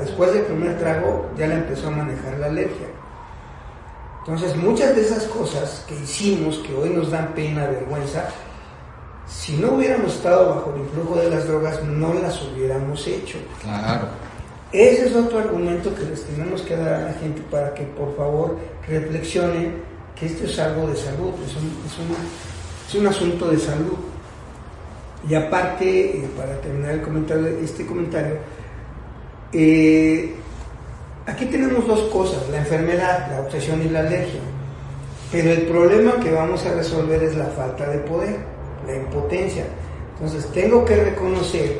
B: después del primer trago ya la empezó a manejar la alergia. Entonces, muchas de esas cosas que hicimos, que hoy nos dan pena, vergüenza, si no hubiéramos estado bajo el influjo de las drogas, no las hubiéramos hecho.
A: Claro.
B: Ese es otro argumento que les tenemos que dar a la gente para que por favor reflexionen que esto es algo de salud, es un, es un, asunto de salud. Y aparte, eh, para terminar el comentario, este comentario, eh, Aquí tenemos dos cosas, la enfermedad, la obsesión y la alergia. Pero el problema que vamos a resolver es la falta de poder, la impotencia. Entonces tengo que reconocer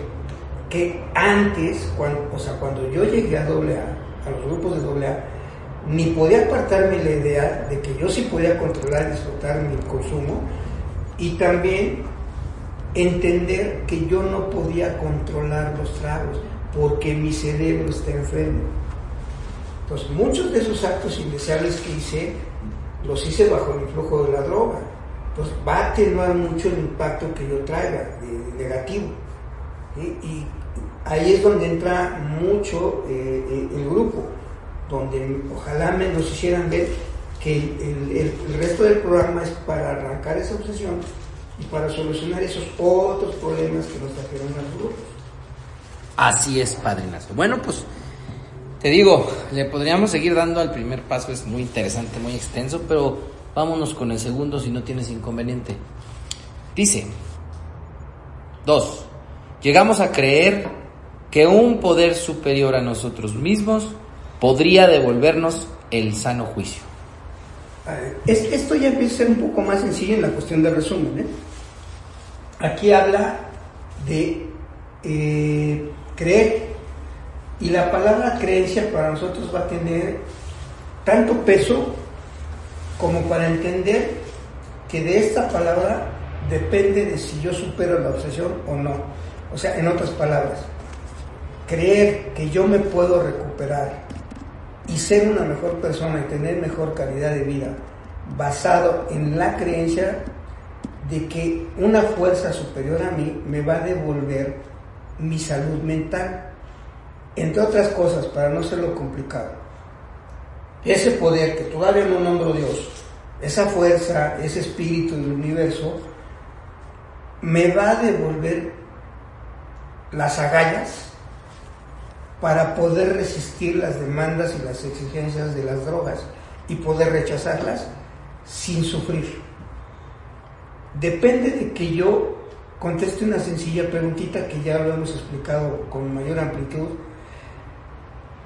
B: que antes, cuando, o sea, cuando yo llegué a AA, a los grupos de AA, ni podía apartarme la idea de que yo sí podía controlar y disfrutar mi consumo y también entender que yo no podía controlar los tragos porque mi cerebro está enfermo. Entonces, muchos de esos actos indeseables que hice, los hice bajo el influjo de la droga. Entonces, va a atenuar mucho el impacto que yo traiga de, negativo. Y ahí es donde entra mucho eh, eh, el grupo, donde ojalá me nos hicieran ver que el, resto del programa es para arrancar esa obsesión y para solucionar esos otros problemas que nos trajeron al grupo.
A: Así es, padrinazo. Bueno, pues te digo, le podríamos seguir dando al primer paso, es muy interesante, muy extenso, pero vámonos con el segundo si no tienes inconveniente. Dice, dos, llegamos a creer que un poder superior a nosotros mismos podría devolvernos el sano juicio.
B: Esto ya empieza a ser un poco más sencillo en la cuestión del resumen. ¿eh? Aquí habla de eh, creer y la palabra creencia para nosotros va a tener tanto peso como para entender que de esta palabra depende de si yo supero la obsesión o no. O sea, en otras palabras, creer que yo me puedo recuperar y ser una mejor persona y tener mejor calidad de vida basado en la creencia de que una fuerza superior a mí me va a devolver mi salud mental. Entre otras cosas, para no serlo complicado, ese poder que todavía no nombro Dios, esa fuerza, ese espíritu del universo, me va a devolver las agallas para poder resistir las demandas y las exigencias de las drogas y poder rechazarlas sin sufrir. Depende de que yo conteste una sencilla preguntita que ya lo hemos explicado con mayor amplitud.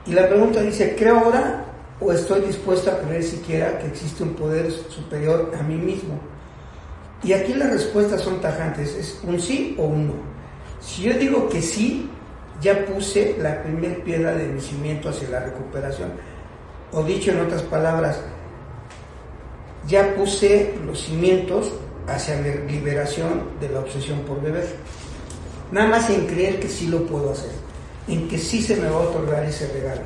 B: Y la pregunta dice, ¿creo ahora o estoy dispuesto a creer siquiera que existe un poder superior a mí mismo? Y aquí las respuestas son tajantes, es un sí o un no. Si yo digo que sí, ya puse la primera piedra de mi cimiento hacia la recuperación. O dicho en otras palabras, ya puse los cimientos hacia la liberación de la obsesión por beber. Nada más en creer que sí lo puedo hacer, en que sí se me va a otorgar ese regalo.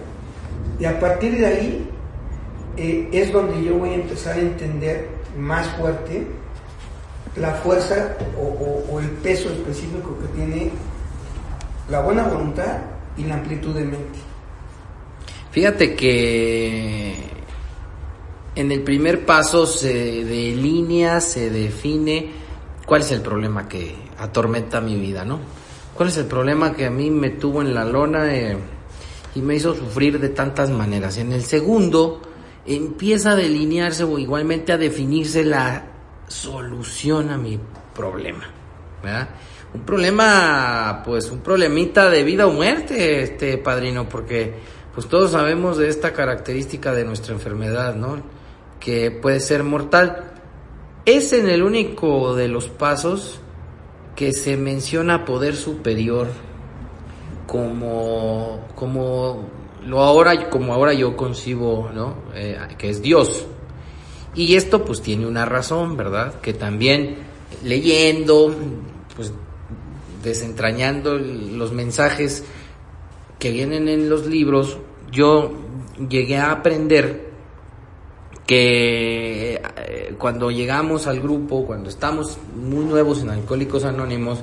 B: Y a partir de ahí eh, es donde yo voy a empezar a entender más fuerte la fuerza o, el peso específico que tiene la buena voluntad y la amplitud de mente.
A: Fíjate que en el primer paso se delinea, se define cuál es el problema que atormenta mi vida, ¿no? ¿Cuál es el problema que a mí me tuvo en la lona eh, y me hizo sufrir de tantas maneras? En el segundo empieza a delinearse o igualmente a definirse la solución a mi problema, ¿verdad? Un problema, pues un problemita de vida o muerte, este padrino, porque pues todos sabemos de esta característica de nuestra enfermedad, ¿no? Que puede ser mortal. Es en el único de los pasos que se menciona poder superior como, como lo ahora, como ahora yo concibo, ¿no? Eh, que es Dios. Y esto pues tiene una razón, ¿verdad? Que también leyendo, pues desentrañando los mensajes que vienen en los libros, yo llegué a aprender que eh, cuando llegamos al grupo, cuando estamos muy nuevos en Alcohólicos Anónimos,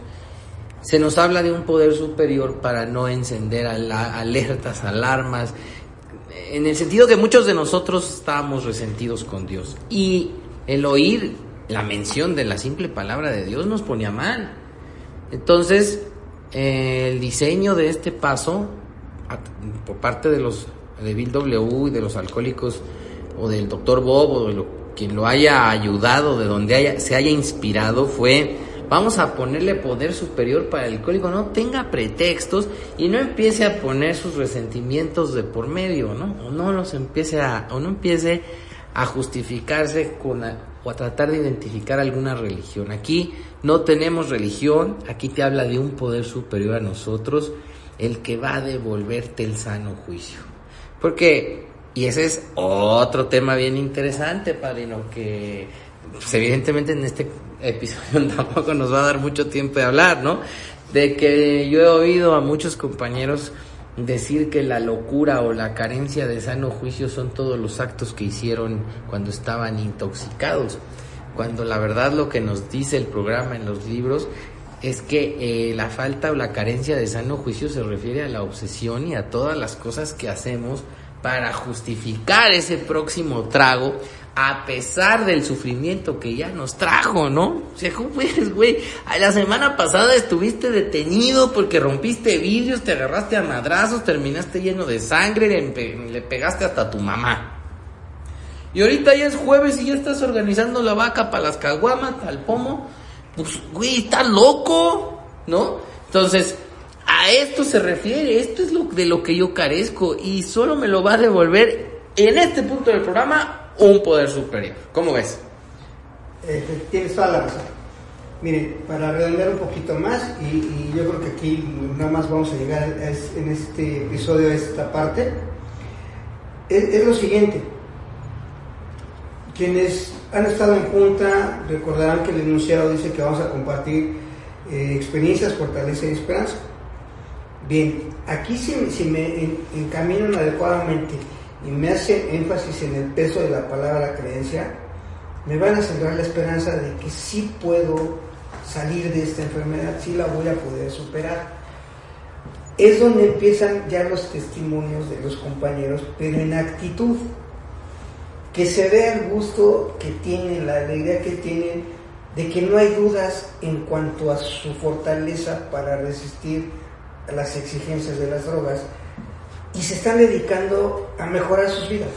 A: se nos habla de un poder superior para no encender alertas, alarmas, en el sentido que muchos de nosotros estábamos resentidos con Dios. Y el oír la mención de la simple palabra de Dios nos ponía mal. Entonces, el diseño de este paso, por parte de los de Bill W y de los alcohólicos, o del doctor Bob, o de lo, quien lo haya ayudado, de donde haya, se haya inspirado, fue vamos a ponerle poder superior para el alcohólico, no tenga pretextos y no empiece a poner sus resentimientos de por medio, ¿no? O no los empiece a, o no empiece a justificarse con o a tratar de identificar alguna religión. Aquí no tenemos religión, aquí te habla de un poder superior a nosotros, el que va a devolverte el sano juicio. Porque, y ese es otro tema bien interesante, padrino, que pues evidentemente en este episodio tampoco nos va a dar mucho tiempo de hablar, ¿no? De que yo he oído a muchos compañeros decir que la locura o la carencia de sano juicio son todos los actos que hicieron cuando estaban intoxicados, cuando la verdad lo que nos dice el programa en los libros es que eh, la falta o la carencia de sano juicio se refiere a la obsesión y a todas las cosas que hacemos para justificar ese próximo trago a pesar del sufrimiento que ya nos trajo, ¿no? O sea, ¿cómo puedes, güey? La semana pasada estuviste detenido porque rompiste vidrios, te agarraste a madrazos, terminaste lleno de sangre, le, pegaste hasta a tu mamá. Y ahorita ya es jueves y ya estás organizando la vaca para las caguamas, al pomo, pues, güey, está loco, ¿no? Entonces, a esto se refiere, esto es lo de lo que yo carezco y solo me lo va a devolver en este punto del programa un poder superior. ¿Cómo ves?
B: Eh, tienes toda la razón. Miren, para redondear un poquito más, y, yo creo que aquí nada más vamos a llegar en este episodio a esta parte, es, lo siguiente. Quienes han estado en junta recordarán que el enunciado dice que vamos a compartir eh, experiencias, fortaleza y esperanza. Bien, aquí si, si me encaminan adecuadamente y me hacen énfasis en el peso de la palabra creencia, me van a sembrar la esperanza de que sí puedo salir de esta enfermedad, sí la voy a poder superar. Es donde empiezan ya los testimonios de los compañeros, pero en actitud, que se vea el gusto que tienen, la alegría que tienen, de que no hay dudas en cuanto a su fortaleza para resistir las exigencias de las drogas y se están dedicando a mejorar sus vidas.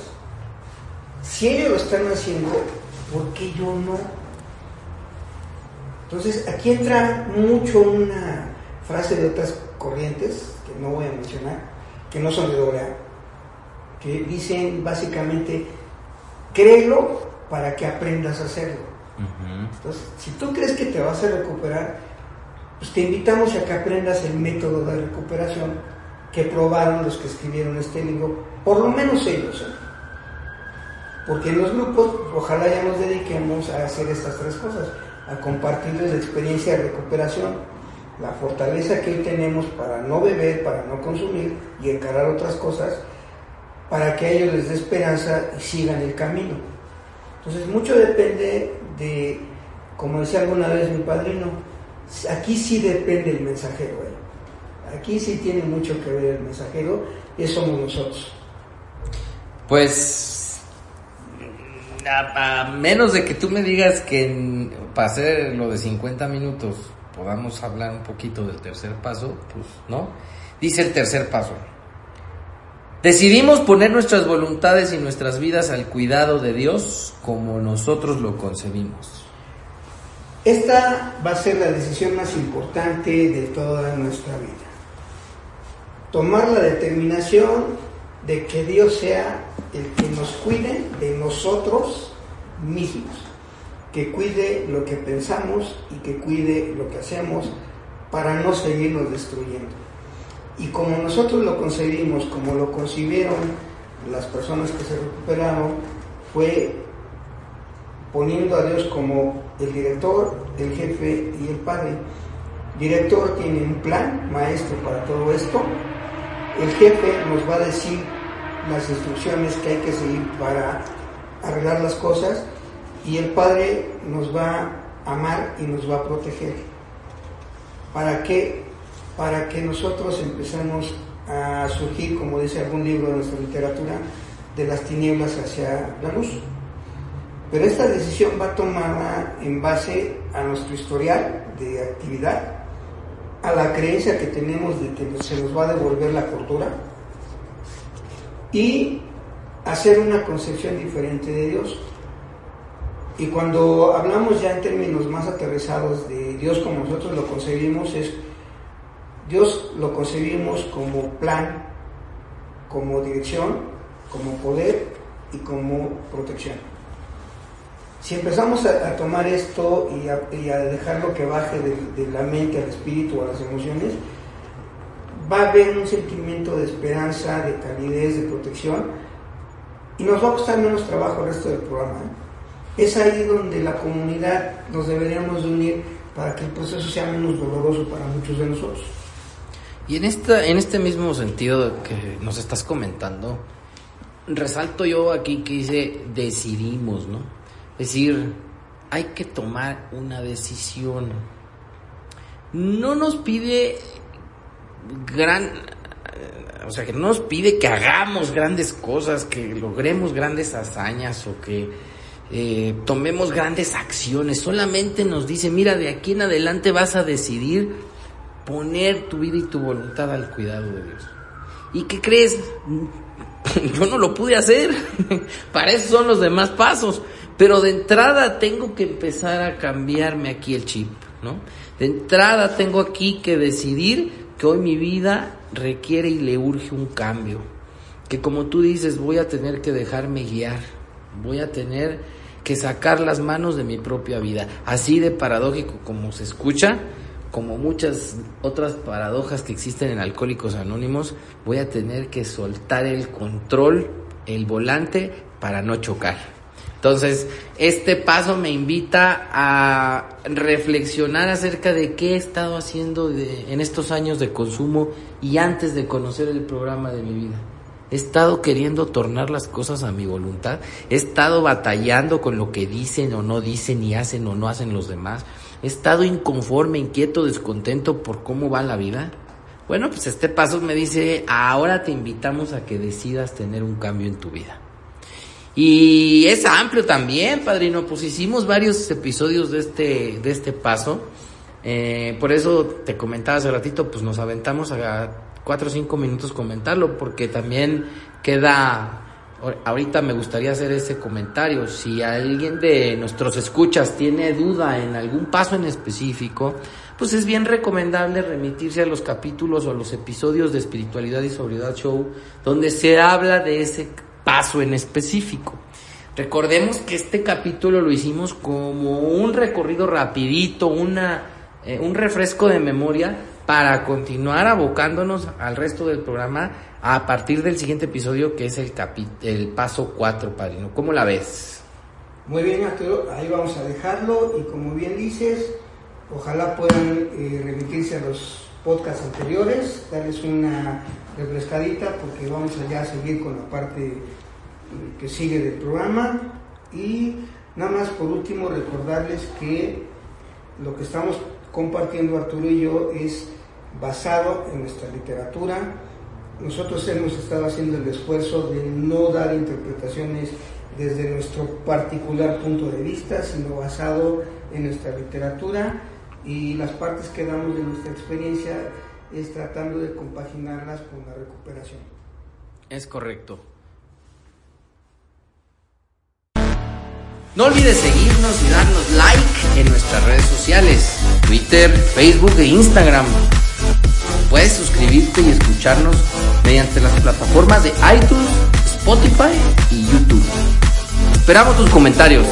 B: Si ellos lo están haciendo, ¿por qué yo no? Entonces, aquí entra mucho una frase de otras corrientes, que no voy a mencionar, que no son de Dora, que dicen básicamente, créelo para que aprendas a hacerlo. Entonces, si tú crees que te vas a recuperar, pues te invitamos a que aprendas el método de recuperación que probaron los que escribieron este libro, por lo menos ellos. ¿eh? Porque en los grupos, ojalá ya nos dediquemos a hacer estas tres cosas, a compartirles la experiencia de recuperación, la fortaleza que hoy tenemos para no beber, para no consumir y encarar otras cosas, para que a ellos les dé esperanza y sigan el camino. Entonces mucho depende de, como decía alguna vez mi padrino, aquí sí depende el mensajero. ¿eh? Aquí sí tiene mucho que ver el mensajero y somos nosotros.
A: Pues a, menos de que tú me digas que para hacer lo de 50 minutos podamos hablar un poquito del tercer paso, pues no. Dice el tercer paso. Decidimos poner nuestras voluntades y nuestras vidas al cuidado de Dios como nosotros lo concebimos.
B: Esta va a ser la decisión más importante de toda nuestra vida. Tomar la determinación de que Dios sea el que nos cuide de nosotros mismos, que cuide lo que pensamos y que cuide lo que hacemos para no seguirnos destruyendo. Y como nosotros lo concebimos, como lo concibieron las personas que se recuperaron, fue poniendo a Dios como el director, el jefe y el padre. director tiene un plan maestro para todo esto, el jefe nos va a decir las instrucciones que hay que seguir para arreglar las cosas y el Padre nos va a amar y nos va a proteger. ¿Para qué? Para que nosotros empecemos a surgir, como dice algún libro de nuestra literatura, de las tinieblas hacia la luz. Pero esta decisión va tomada en base a nuestro historial de actividad, a la creencia que tenemos de que se nos va a devolver la cultura y hacer una concepción diferente de Dios. Y cuando hablamos ya en términos más aterrizados de Dios como nosotros lo concebimos, es Dios lo concebimos como plan, como dirección, como poder y como protección. Si empezamos a, tomar esto y a, dejarlo que baje de, la mente al espíritu, a las emociones, va a haber un sentimiento de esperanza, de calidez, de protección, y nos va a costar menos trabajo el resto del programa. ¿eh? Es ahí donde la comunidad nos deberíamos de unir para que el proceso sea menos doloroso para muchos de nosotros.
A: Y en, esta, en este mismo sentido que nos estás comentando, resalto yo aquí que dice decidimos, ¿no? Es decir, hay que tomar una decisión. No nos pide gran, o sea, que no nos pide que hagamos grandes cosas, que logremos grandes hazañas o que eh, tomemos grandes acciones. Solamente nos dice, mira, de aquí en adelante vas a decidir poner tu vida y tu voluntad al cuidado de Dios. ¿Y qué crees? Yo no lo pude hacer. Para eso son los demás pasos. Pero de entrada tengo que empezar a cambiarme aquí el chip. ¿no? De entrada tengo aquí que decidir que hoy mi vida requiere y le urge un cambio. Que como tú dices, voy a tener que dejarme guiar. Voy a tener que sacar las manos de mi propia vida. Así de paradójico como se escucha, como muchas otras paradojas que existen en Alcohólicos Anónimos, voy a tener que soltar el control, el volante, para no chocar. Entonces, este paso me invita a reflexionar acerca de qué he estado haciendo en estos años de consumo y antes de conocer el programa de mi vida. He estado queriendo tornar las cosas a mi voluntad. He estado batallando con lo que dicen o no dicen y hacen o no hacen los demás. He estado inconforme, inquieto, descontento por cómo va la vida. Bueno, pues este paso me dice, ahora te invitamos a que decidas tener un cambio en tu vida. Y es amplio también, padrino, pues hicimos varios episodios de este, de este paso. Eh, por eso te comentaba hace ratito, pues nos aventamos a cuatro o cinco minutos comentarlo, porque también queda, ahorita me gustaría hacer ese comentario, si alguien de nuestros escuchas tiene duda en algún paso en específico, pues es bien recomendable remitirse a los capítulos o a los episodios de Espiritualidad y Sobriedad Show, donde se habla de ese paso en específico. Recordemos que este capítulo lo hicimos como un recorrido rapidito, una, eh, un refresco de memoria para continuar abocándonos al resto del programa a partir del siguiente episodio que es el, el paso 4, padrino. ¿Cómo la ves?
B: Muy bien, Arturo, ahí vamos a dejarlo y como bien dices, ojalá puedan eh, remitirse a los podcasts anteriores, darles una refrescadita porque vamos allá a seguir con la parte eh, que sigue del programa y nada más por último recordarles que lo que estamos compartiendo Arturo y yo es basado en nuestra literatura. Nosotros hemos estado haciendo el esfuerzo de no dar interpretaciones desde nuestro particular punto de vista, sino basado en nuestra literatura y las partes que damos de nuestra experiencia es tratando de compaginarlas con la recuperación.
A: Es correcto. No olvides seguirnos y darnos like en nuestras redes sociales, Twitter, Facebook e Instagram. Puedes suscribirte y escucharnos mediante las plataformas de iTunes, Spotify y YouTube. Esperamos tus comentarios.